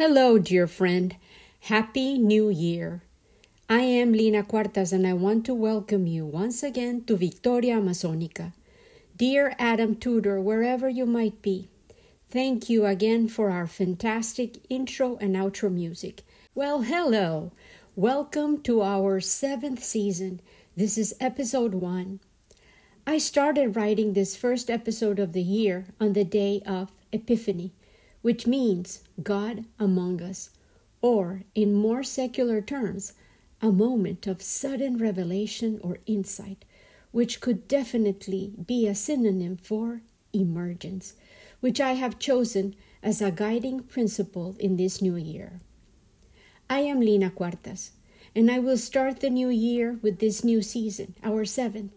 Hello, dear friend. Happy New Year. I am Lina Cuartas and I want to welcome you once again to Victoria Amazonica. Dear Adam Tudor, wherever you might be, thank you again for our fantastic intro and outro music. Well, hello. Welcome to our seventh season. This is episode one. I started writing this first episode of the year on the day of Epiphany which means God among us, or in more secular terms, a moment of sudden revelation or insight, which could definitely be a synonym for emergence, which I have chosen as a guiding principle in this new year. I am Lina Cuartas, and I will start the new year with this new season, our seventh.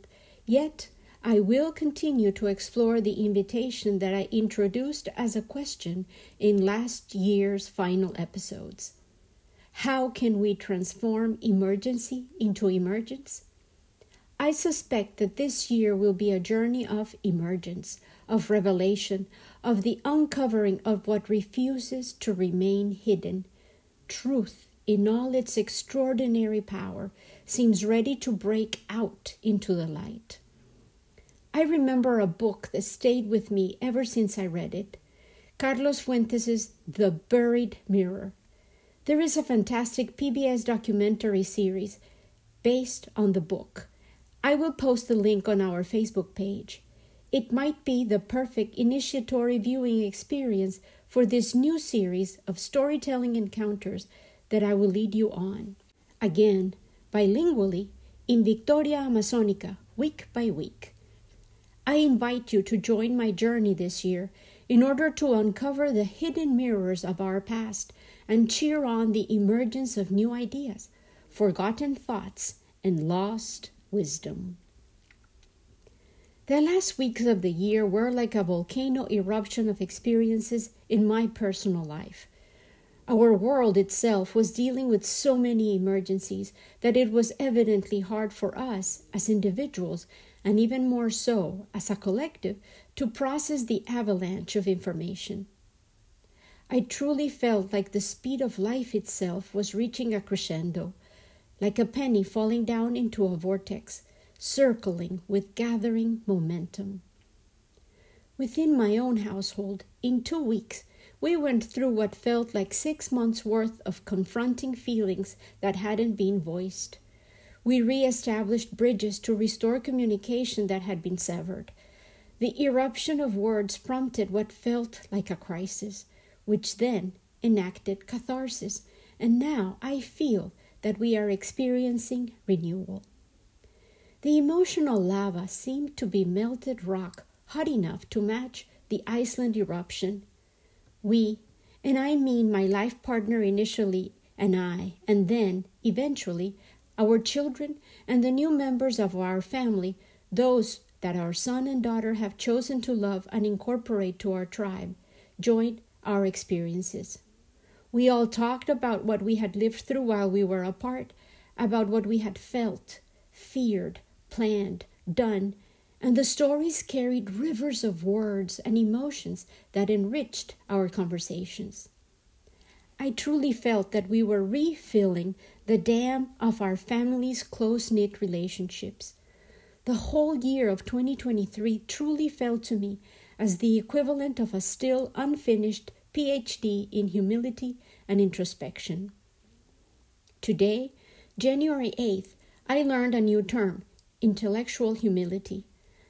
Yet I will continue to explore the invitation that I introduced as a question in last year's final episodes. How can we transform emergency into emergence? I suspect that this year will be a journey of emergence, of revelation, of the uncovering of what refuses to remain hidden. Truth, in all its extraordinary power, seems ready to break out into the light. I remember a book that stayed with me ever since I read it Carlos Fuentes' The Buried Mirror. There is a fantastic PBS documentary series based on the book. I will post the link on our Facebook page. It might be the perfect initiatory viewing experience for this new series of storytelling encounters that I will lead you on. Again, bilingually, in Victoria Amazonica, week by week. I invite you to join my journey this year in order to uncover the hidden mirrors of our past and cheer on the emergence of new ideas, forgotten thoughts, and lost wisdom. The last weeks of the year were like a volcano eruption of experiences in my personal life. Our world itself was dealing with so many emergencies that it was evidently hard for us as individuals and even more so as a collective, to process the avalanche of information. I truly felt like the speed of life itself was reaching a crescendo, like a penny falling down into a vortex, circling with gathering momentum. Within my own household, in two weeks, we went through what felt like six months' worth of confronting feelings that hadn't been voiced. We re-established bridges to restore communication that had been severed. The eruption of words prompted what felt like a crisis, which then enacted catharsis, and now I feel that we are experiencing renewal. The emotional lava seemed to be melted rock hot enough to match the Iceland eruption. We, and I mean my life partner initially and I, and then, eventually, our children, and the new members of our family, those that our son and daughter have chosen to love and incorporate to our tribe, joined our experiences. We all talked about what we had lived through while we were apart, about what we had felt, feared, planned, done, and the stories carried rivers of words and emotions that enriched our conversations. I truly felt that we were refilling the dam of our family's close knit relationships. The whole year of 2023 truly felt to me as the equivalent of a still unfinished PhD in humility and introspection. Today, January 8th, I learned a new term intellectual humility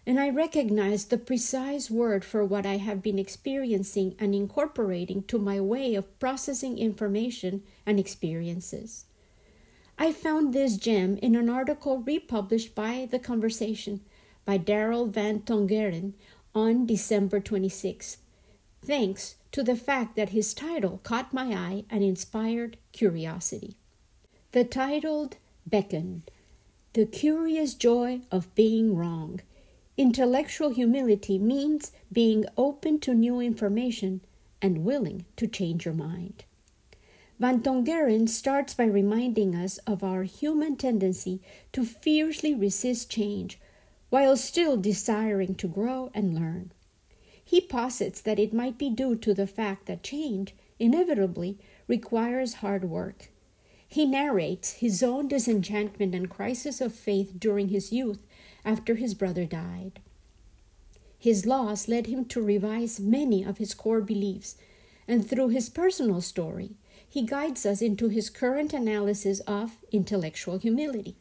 and I recognize the precise word for what I have been experiencing and incorporating to my way of processing information and experiences. I found this gem in an article republished by The Conversation by Daryl Van Tongeren on December 26th, thanks to the fact that his title caught my eye and inspired curiosity. The titled beckoned The Curious Joy of Being Wrong Intellectual humility means being open to new information and willing to change your mind. Van Tongeren starts by reminding us of our human tendency to fiercely resist change while still desiring to grow and learn. He posits that it might be due to the fact that change inevitably requires hard work. He narrates his own disenchantment and crisis of faith during his youth after his brother died. His loss led him to revise many of his core beliefs, and through his personal story, he guides us into his current analysis of intellectual humility.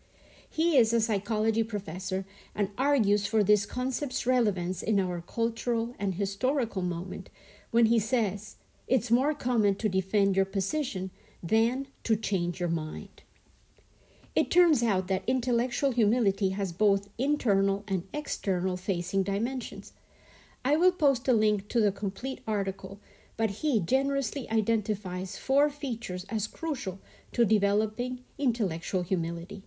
He is a psychology professor and argues for this concept's relevance in our cultural and historical moment when he says, It's more common to defend your position than to change your mind. It turns out that intellectual humility has both internal and external facing dimensions. I will post a link to the complete article, but he generously identifies four features as crucial to developing intellectual humility.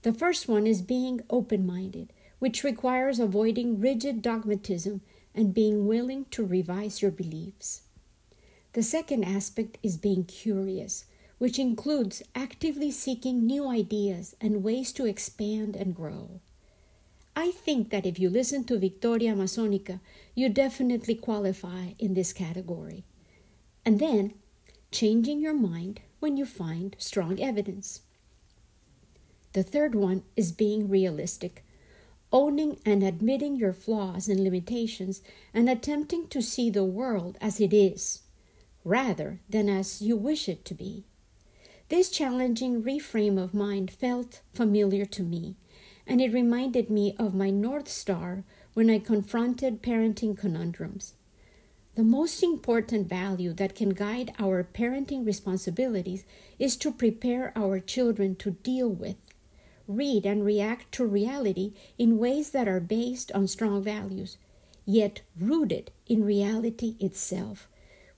The first one is being open minded, which requires avoiding rigid dogmatism and being willing to revise your beliefs. The second aspect is being curious, which includes actively seeking new ideas and ways to expand and grow. I think that if you listen to Victoria Amazonica, you definitely qualify in this category. And then, changing your mind when you find strong evidence. The third one is being realistic, owning and admitting your flaws and limitations, and attempting to see the world as it is, rather than as you wish it to be. This challenging reframe of mind felt familiar to me, and it reminded me of my North Star when I confronted parenting conundrums. The most important value that can guide our parenting responsibilities is to prepare our children to deal with read and react to reality in ways that are based on strong values, yet rooted in reality itself,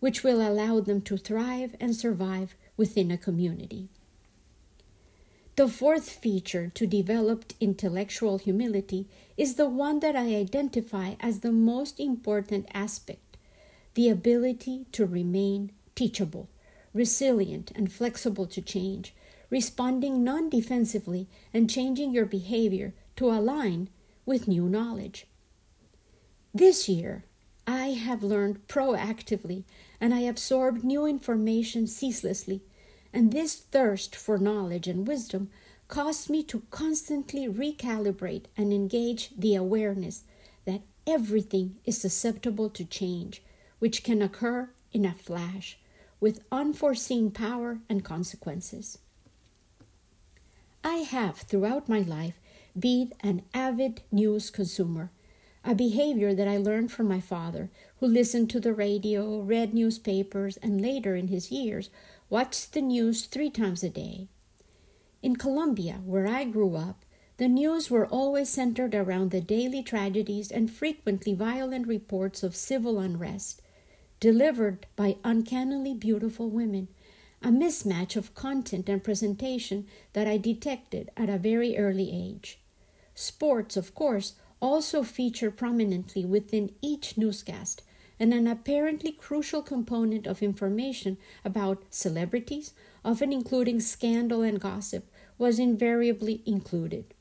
which will allow them to thrive and survive within a community. The fourth feature to developed intellectual humility is the one that I identify as the most important aspect the ability to remain teachable, resilient, and flexible to change, responding non defensively and changing your behavior to align with new knowledge. This year, I have learned proactively and I absorbed new information ceaselessly, and this thirst for knowledge and wisdom caused me to constantly recalibrate and engage the awareness that everything is susceptible to change, which can occur in a flash with unforeseen power and consequences. I have, throughout my life, been an avid news consumer, a behavior that I learned from my father, who listened to the radio, read newspapers, and later in his years watched the news three times a day. In Colombia, where I grew up, the news were always centered around the daily tragedies and frequently violent reports of civil unrest, delivered by uncannily beautiful women a mismatch of content and presentation that I detected at a very early age. Sports, of course, also feature prominently within each newscast, and an apparently crucial component of information about celebrities, often including scandal and gossip, was invariably included.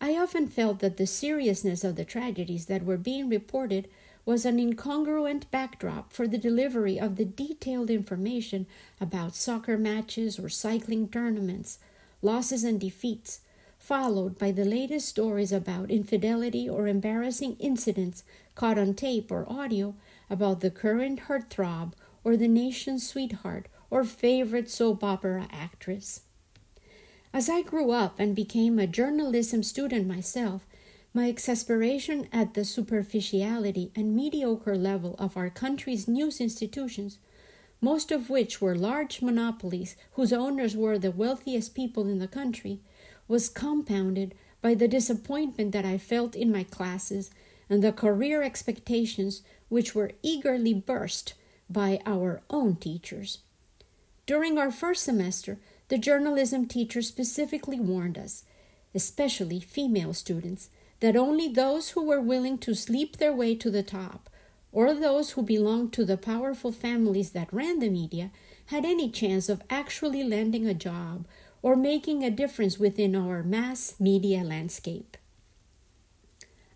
I often felt that the seriousness of the tragedies that were being reported was an incongruent backdrop for the delivery of the detailed information about soccer matches or cycling tournaments, losses and defeats, followed by the latest stories about infidelity or embarrassing incidents caught on tape or audio about the current heartthrob or the nation's sweetheart or favorite soap opera actress. As I grew up and became a journalism student myself, my exasperation at the superficiality and mediocre level of our country's news institutions, most of which were large monopolies whose owners were the wealthiest people in the country, was compounded by the disappointment that I felt in my classes and the career expectations which were eagerly burst by our own teachers. During our first semester, the journalism teacher specifically warned us, especially female students, that only those who were willing to sleep their way to the top, or those who belonged to the powerful families that ran the media, had any chance of actually landing a job or making a difference within our mass media landscape.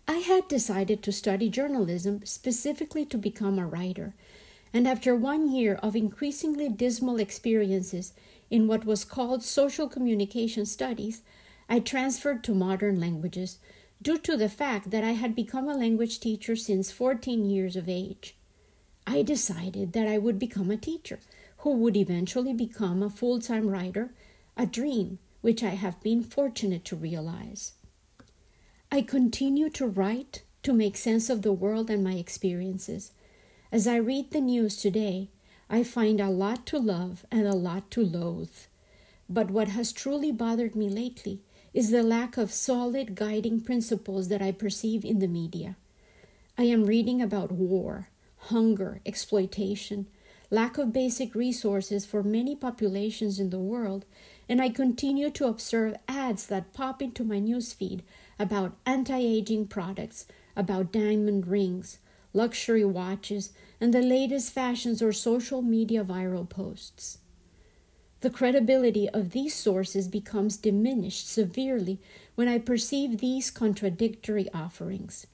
I had decided to study journalism specifically to become a writer, and after one year of increasingly dismal experiences in what was called social communication studies, I transferred to modern languages due to the fact that I had become a language teacher since 14 years of age. I decided that I would become a teacher who would eventually become a full time writer, a dream which I have been fortunate to realize. I continue to write to make sense of the world and my experiences. As I read the news today, I find a lot to love and a lot to loathe. But what has truly bothered me lately is the lack of solid guiding principles that I perceive in the media. I am reading about war, hunger, exploitation, lack of basic resources for many populations in the world, and I continue to observe ads that pop into my newsfeed about anti aging products, about diamond rings, luxury watches, and the latest fashions or social media viral posts. The credibility of these sources becomes diminished severely when I perceive these contradictory offerings.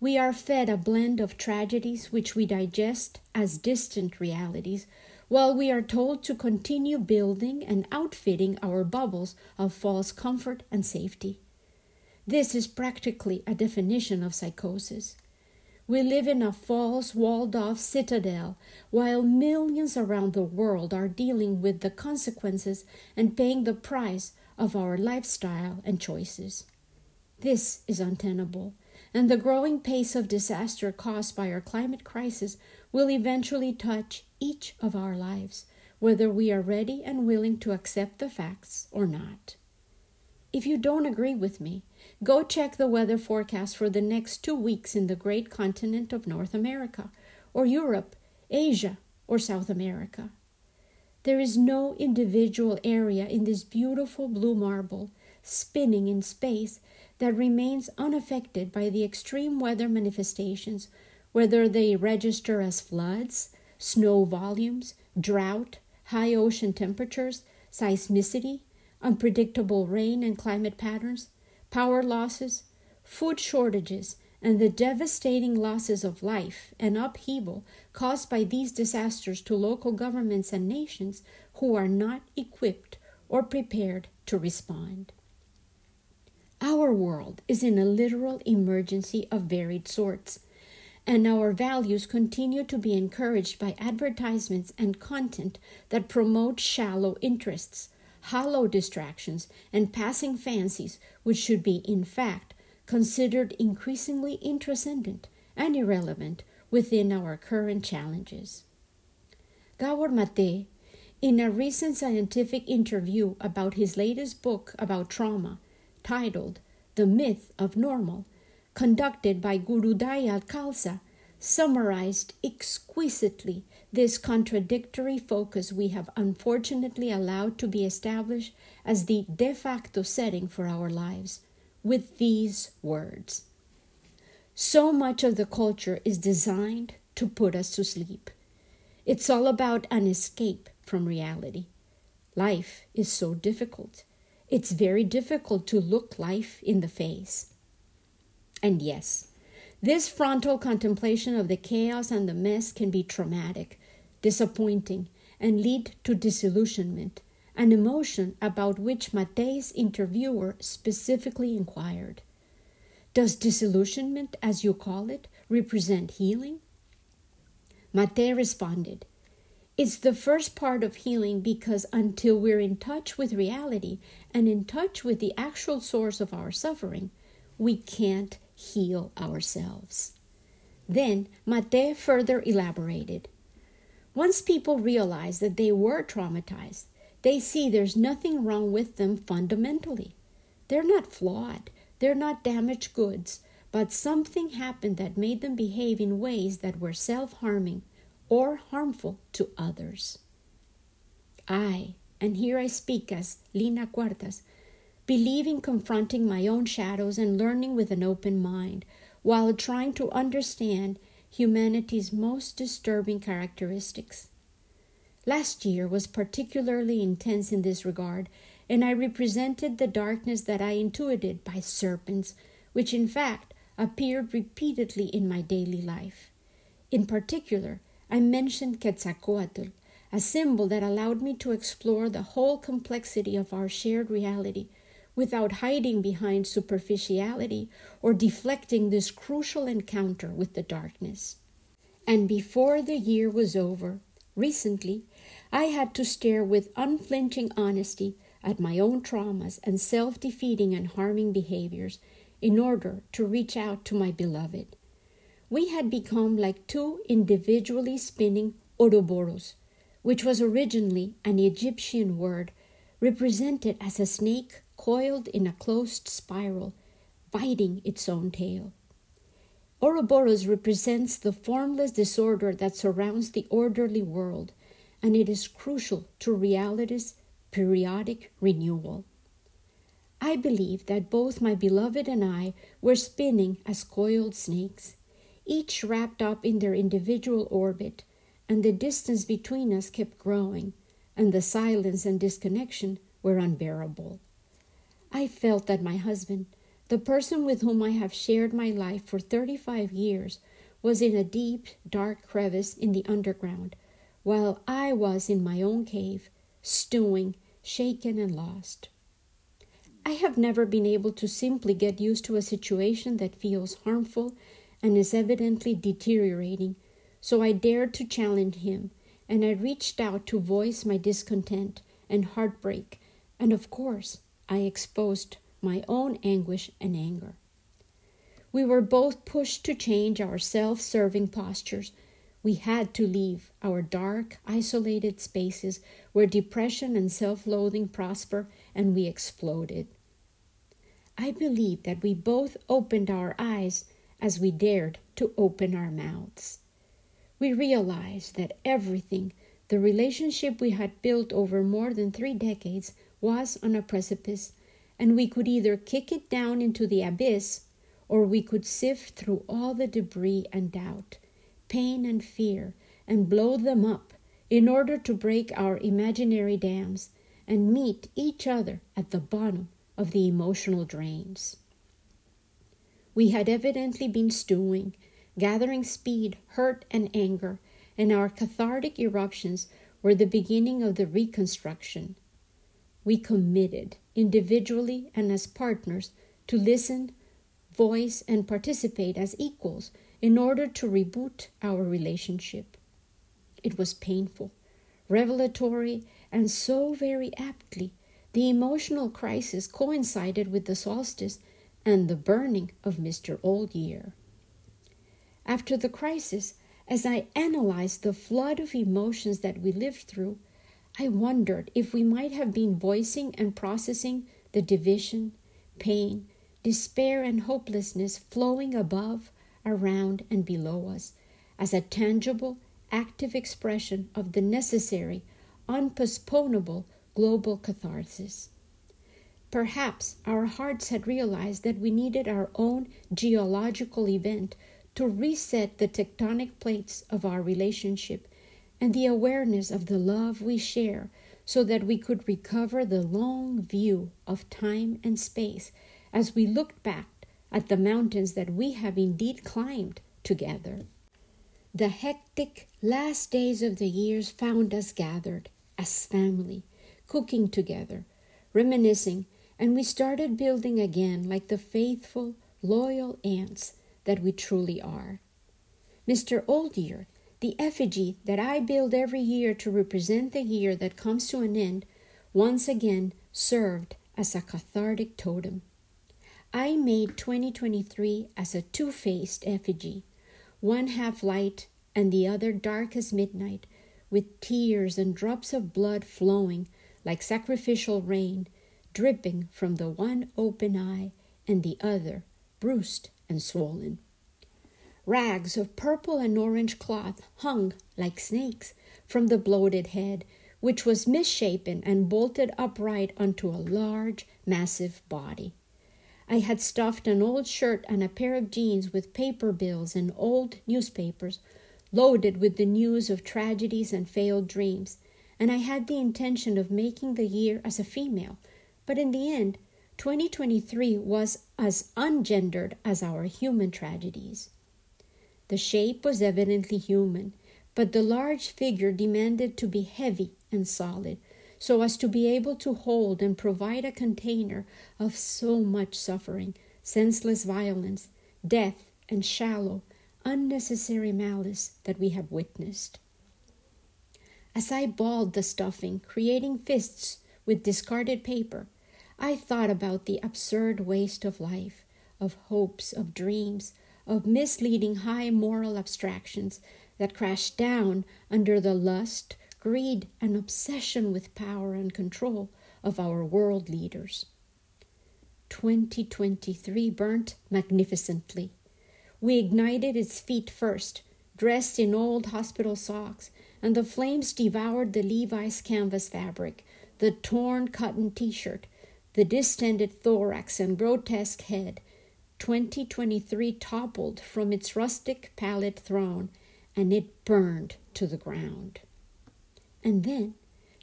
We are fed a blend of tragedies which we digest as distant realities, while we are told to continue building and outfitting our bubbles of false comfort and safety. This is practically a definition of psychosis. We live in a false, walled off citadel while millions around the world are dealing with the consequences and paying the price of our lifestyle and choices. This is untenable, and the growing pace of disaster caused by our climate crisis will eventually touch each of our lives, whether we are ready and willing to accept the facts or not. If you don't agree with me, Go check the weather forecast for the next two weeks in the great continent of North America, or Europe, Asia, or South America. There is no individual area in this beautiful blue marble, spinning in space, that remains unaffected by the extreme weather manifestations, whether they register as floods, snow volumes, drought, high ocean temperatures, seismicity, unpredictable rain and climate patterns, power losses, food shortages, and the devastating losses of life and upheaval caused by these disasters to local governments and nations who are not equipped or prepared to respond. Our world is in a literal emergency of varied sorts, and our values continue to be encouraged by advertisements and content that promote shallow interests, hollow distractions, and passing fancies, which should be, in fact, considered increasingly intranscendent and irrelevant within our current challenges. Gabor Mate, in a recent scientific interview about his latest book about trauma, titled The Myth of Normal, conducted by Gurudayal Khalsa, summarized exquisitely this contradictory focus we have unfortunately allowed to be established as the de facto setting for our lives with these words. So much of the culture is designed to put us to sleep. It's all about an escape from reality. Life is so difficult. It's very difficult to look life in the face. And yes, this frontal contemplation of the chaos and the mess can be traumatic, disappointing, and lead to disillusionment, an emotion about which Mate's interviewer specifically inquired. Does disillusionment, as you call it, represent healing? Mate responded, It's the first part of healing because until we're in touch with reality and in touch with the actual source of our suffering, we can't heal ourselves. Then Mate further elaborated. Once people realize that they were traumatized, they see there's nothing wrong with them fundamentally. They're not flawed, they're not damaged goods, but something happened that made them behave in ways that were self harming or harmful to others. I, and here I speak as Lina Cuartas, believe in confronting my own shadows and learning with an open mind while trying to understand humanity's most disturbing characteristics. Last year was particularly intense in this regard, and I represented the darkness that I intuited by serpents, which in fact appeared repeatedly in my daily life. In particular, I mentioned Quetzalcoatl, a symbol that allowed me to explore the whole complexity of our shared reality without hiding behind superficiality or deflecting this crucial encounter with the darkness. And before the year was over, recently, I had to stare with unflinching honesty at my own traumas and self defeating and harming behaviors in order to reach out to my beloved. We had become like two individually spinning Ouroboros, which was originally an Egyptian word represented as a snake coiled in a closed spiral, biting its own tail. Ouroboros represents the formless disorder that surrounds the orderly world, and it is crucial to reality's periodic renewal. I believe that both my beloved and I were spinning as coiled snakes, each wrapped up in their individual orbit, and the distance between us kept growing, and the silence and disconnection were unbearable. I felt that my husband, the person with whom I have shared my life for 35 years, was in a deep, dark crevice in the underground, while I was in my own cave, stewing, shaken, and lost. I have never been able to simply get used to a situation that feels harmful and is evidently deteriorating, so I dared to challenge him, and I reached out to voice my discontent and heartbreak, and of course, I exposed my own anguish and anger. We were both pushed to change our self serving postures. We had to leave our dark, isolated spaces where depression and self loathing prosper and we exploded. I believe that we both opened our eyes as we dared to open our mouths. We realized that everything, the relationship we had built over more than three decades, was on a precipice, and we could either kick it down into the abyss or we could sift through all the debris and doubt, pain and fear, and blow them up in order to break our imaginary dams and meet each other at the bottom of the emotional drains. We had evidently been stewing, gathering speed, hurt, and anger, and our cathartic eruptions were the beginning of the reconstruction. We committed, individually and as partners, to listen, voice, and participate as equals in order to reboot our relationship. It was painful, revelatory, and so very aptly, the emotional crisis coincided with the solstice and the burning of Mr. Old Year. After the crisis, as I analyzed the flood of emotions that we lived through, I wondered if we might have been voicing and processing the division, pain, despair, and hopelessness flowing above, around, and below us as a tangible active expression of the necessary, unpostponable global catharsis. Perhaps our hearts had realized that we needed our own geological event to reset the tectonic plates of our relationship and the awareness of the love we share so that we could recover the long view of time and space as we looked back at the mountains that we have indeed climbed together. The hectic last days of the years found us gathered as family, cooking together, reminiscing, and we started building again like the faithful, loyal ants that we truly are. Mr. Old Year, the effigy that I build every year to represent the year that comes to an end, once again served as a cathartic totem. I made 2023 as a two faced effigy one half light and the other dark as midnight, with tears and drops of blood flowing like sacrificial rain, dripping from the one open eye and the other bruised and swollen. Rags of purple and orange cloth hung like snakes from the bloated head, which was misshapen and bolted upright onto a large, massive body. I had stuffed an old shirt and a pair of jeans with paper bills and old newspapers loaded with the news of tragedies and failed dreams, and I had the intention of making the year as a female. But in the end, 2023 was as ungendered as our human tragedies. The shape was evidently human, but the large figure demanded to be heavy and solid, so as to be able to hold and provide a container of so much suffering, senseless violence, death, and shallow, unnecessary malice that we have witnessed. As I balled the stuffing, creating fists with discarded paper, I thought about the absurd waste of life, of hopes, of dreams, of misleading high moral abstractions that crash down under the lust, greed, and obsession with power and control of our world leaders. 2023 burnt magnificently. We ignited its feet first, dressed in old hospital socks, and the flames devoured the Levi's canvas fabric, the torn cotton t shirt, the distended thorax and grotesque head. 2023 toppled from its rustic pallet throne, and it burned to the ground. And then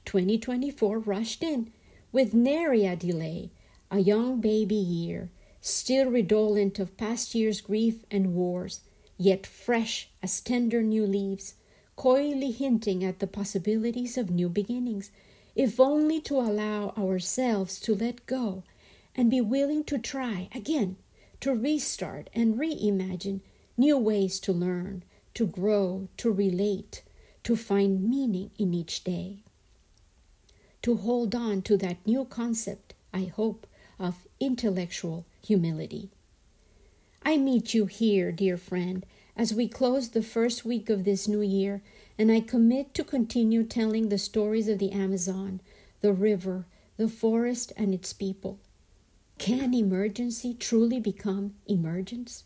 2024 rushed in with nary a delay, a young baby year, still redolent of past year's grief and wars, yet fresh as tender new leaves, coyly hinting at the possibilities of new beginnings, if only to allow ourselves to let go and be willing to try again, to restart and reimagine new ways to learn, to grow, to relate, to find meaning in each day. To hold on to that new concept, I hope, of intellectual humility. I meet you here, dear friend, as we close the first week of this new year, and I commit to continue telling the stories of the Amazon, the river, the forest, and its people. Can emergency truly become emergence?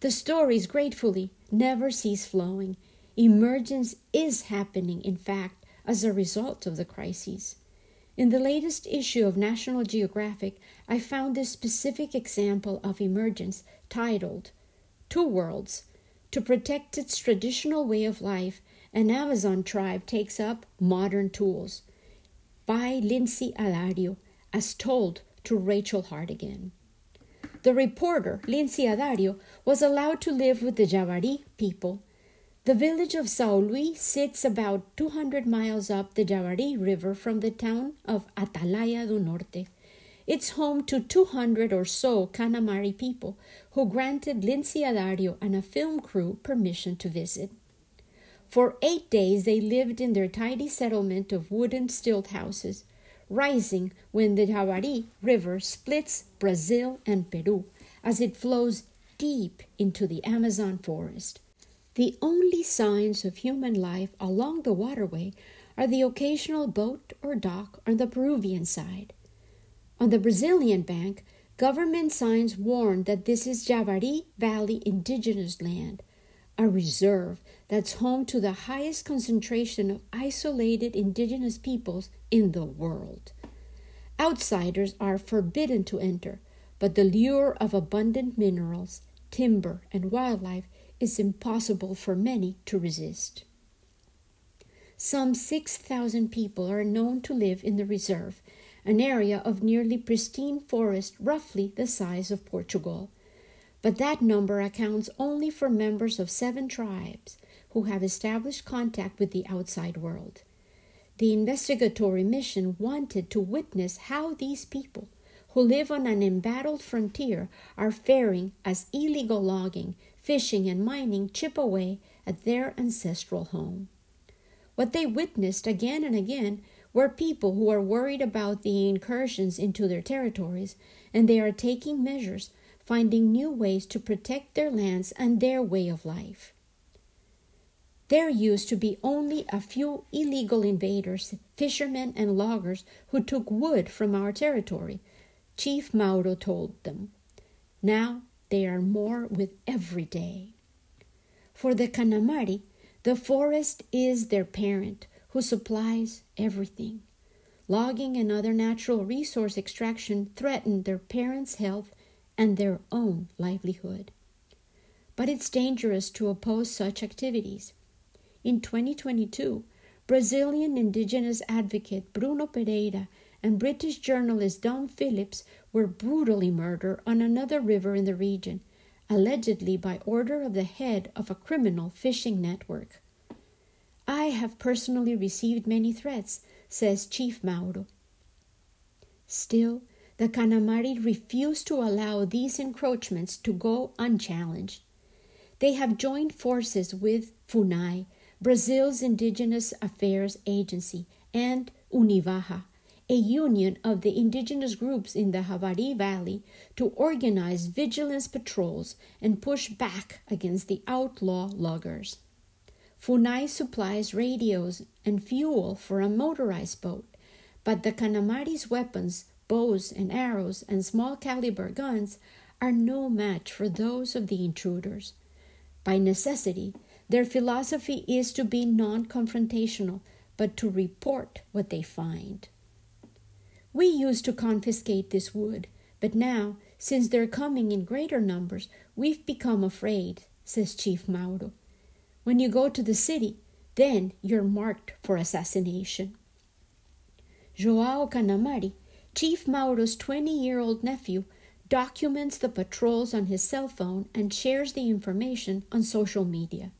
The stories, gratefully, never cease flowing. Emergence is happening, in fact, as a result of the crises. In the latest issue of National Geographic, I found this specific example of emergence titled Two Worlds. To protect its traditional way of life, an Amazon tribe takes up modern tools by Lynsey Addario, as told to Rachel Hartigan. The reporter, Lynsey Addario, was allowed to live with the Javari people. The village of Sao Luis sits about 200 miles up the Javari River from the town of Atalaia do Norte. It's home to 200 or so Kanamari people who granted Lynsey Addario and a film crew permission to visit. For eight days they lived in their tidy settlement of wooden stilt houses rising when the Javari River splits Brazil and Peru as it flows deep into the Amazon forest. The only signs of human life along the waterway are the occasional boat or dock on the Peruvian side. On the Brazilian bank, government signs warn that this is Javari Valley indigenous land, a reserve that's home to the highest concentration of isolated indigenous peoples in the world. Outsiders are forbidden to enter, but the lure of abundant minerals, timber, and wildlife is impossible for many to resist. Some 6,000 people are known to live in the reserve, an area of nearly pristine forest roughly the size of Portugal. But that number accounts only for members of seven tribes who have established contact with the outside world. The investigatory mission wanted to witness how these people, who live on an embattled frontier, are faring as illegal logging, fishing, and mining chip away at their ancestral home. What they witnessed again and again were people who are worried about the incursions into their territories, and they are taking measures finding new ways to protect their lands and their way of life. There used to be only a few illegal invaders, fishermen, and loggers who took wood from our territory, Chief Mauro told them. Now they are more with every day. For the Kanamari, the forest is their parent who supplies everything. Logging and other natural resource extraction threaten their parents' health and their own livelihood. But it's dangerous to oppose such activities. In 2022, Brazilian indigenous advocate Bruno Pereira and British journalist Dom Phillips were brutally murdered on another river in the region, allegedly by order of the head of a criminal fishing network. I have personally received many threats, says Chief Mauro. Still, the Kanamari refuse to allow these encroachments to go unchallenged. They have joined forces with FUNAI, Brazil's Indigenous Affairs Agency, and Univaja, a union of the indigenous groups in the Javari Valley, to organize vigilance patrols and push back against the outlaw loggers. Funai supplies radios and fuel for a motorized boat, but the Kanamari's weapons, bows and arrows, and small caliber guns are no match for those of the intruders. By necessity, their philosophy is to be non confrontational, but to report what they find. We used to confiscate this wood, but now, since they're coming in greater numbers, we've become afraid, says Chief Mauro. When you go to the city, then you're marked for assassination. Joao Kanamari, Chief Mauro's 20 year old nephew, documents the patrols on his cell phone and shares the information on social media.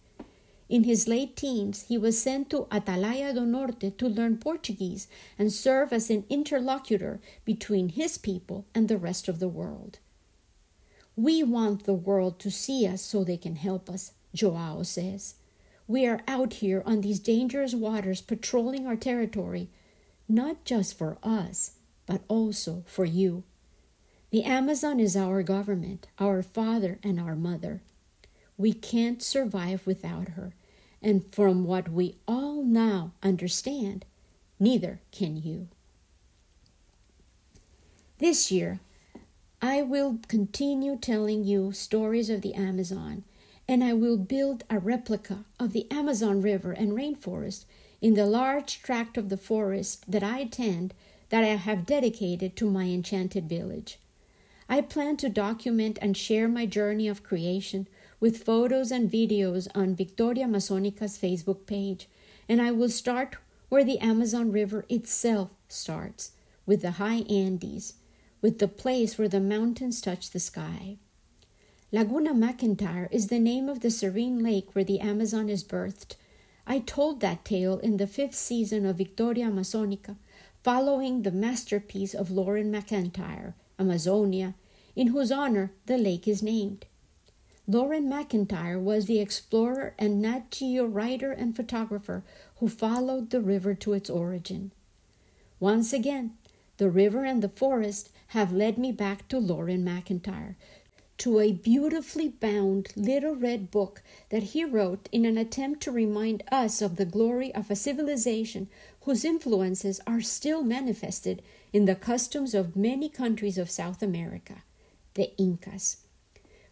In his late teens, he was sent to Atalaia do Norte to learn Portuguese and serve as an interlocutor between his people and the rest of the world. We want the world to see us so they can help us, Joao says. We are out here on these dangerous waters patrolling our territory, not just for us, but also for you. The Amazon is our government, our father, and our mother. We can't survive without her, and from what we all now understand, neither can you. This year, I will continue telling you stories of the Amazon and I will build a replica of the Amazon River and rainforest in the large tract of the forest that I attend that I have dedicated to my enchanted village. I plan to document and share my journey of creation with photos and videos on Victoria Amazonica's Facebook page, and I will start where the Amazon River itself starts, with the high Andes, with the place where the mountains touch the sky. Laguna McIntyre is the name of the serene lake where the Amazon is birthed. I told that tale in the fifth season of Victoria Amazonica, following the masterpiece of Loren McIntyre, Amazonia, in whose honor the lake is named. Loren McIntyre was the explorer and Nat Geo writer and photographer who followed the river to its origin. Once again, the river and the forest have led me back to Loren McIntyre to a beautifully bound little red book that he wrote in an attempt to remind us of the glory of a civilization whose influences are still manifested in the customs of many countries of South America, the Incas.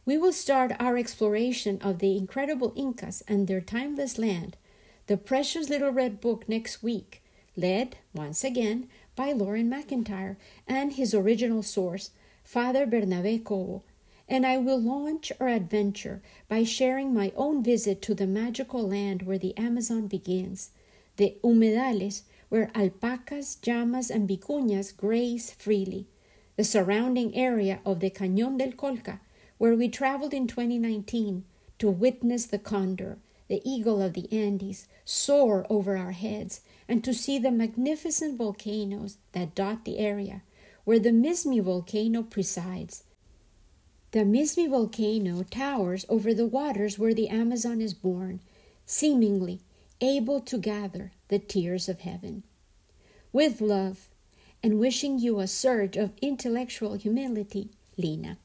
We will start our exploration of the incredible Incas and their timeless land, the precious little red book, next week, led, once again, by Loren McIntyre and his original source, Father Bernabe Cobo and I will launch our adventure by sharing my own visit to the magical land where the Amazon begins, the humedales, where alpacas, llamas, and vicuñas graze freely, the surrounding area of the Cañón del Colca, where we traveled in 2019 to witness the condor, the eagle of the Andes, soar over our heads, and to see the magnificent volcanoes that dot the area, where the Mismi volcano presides the Mismi volcano towers over the waters where the Amazon is born, seemingly able to gather the tears of heaven. With love and wishing you a surge of intellectual humility, Lina.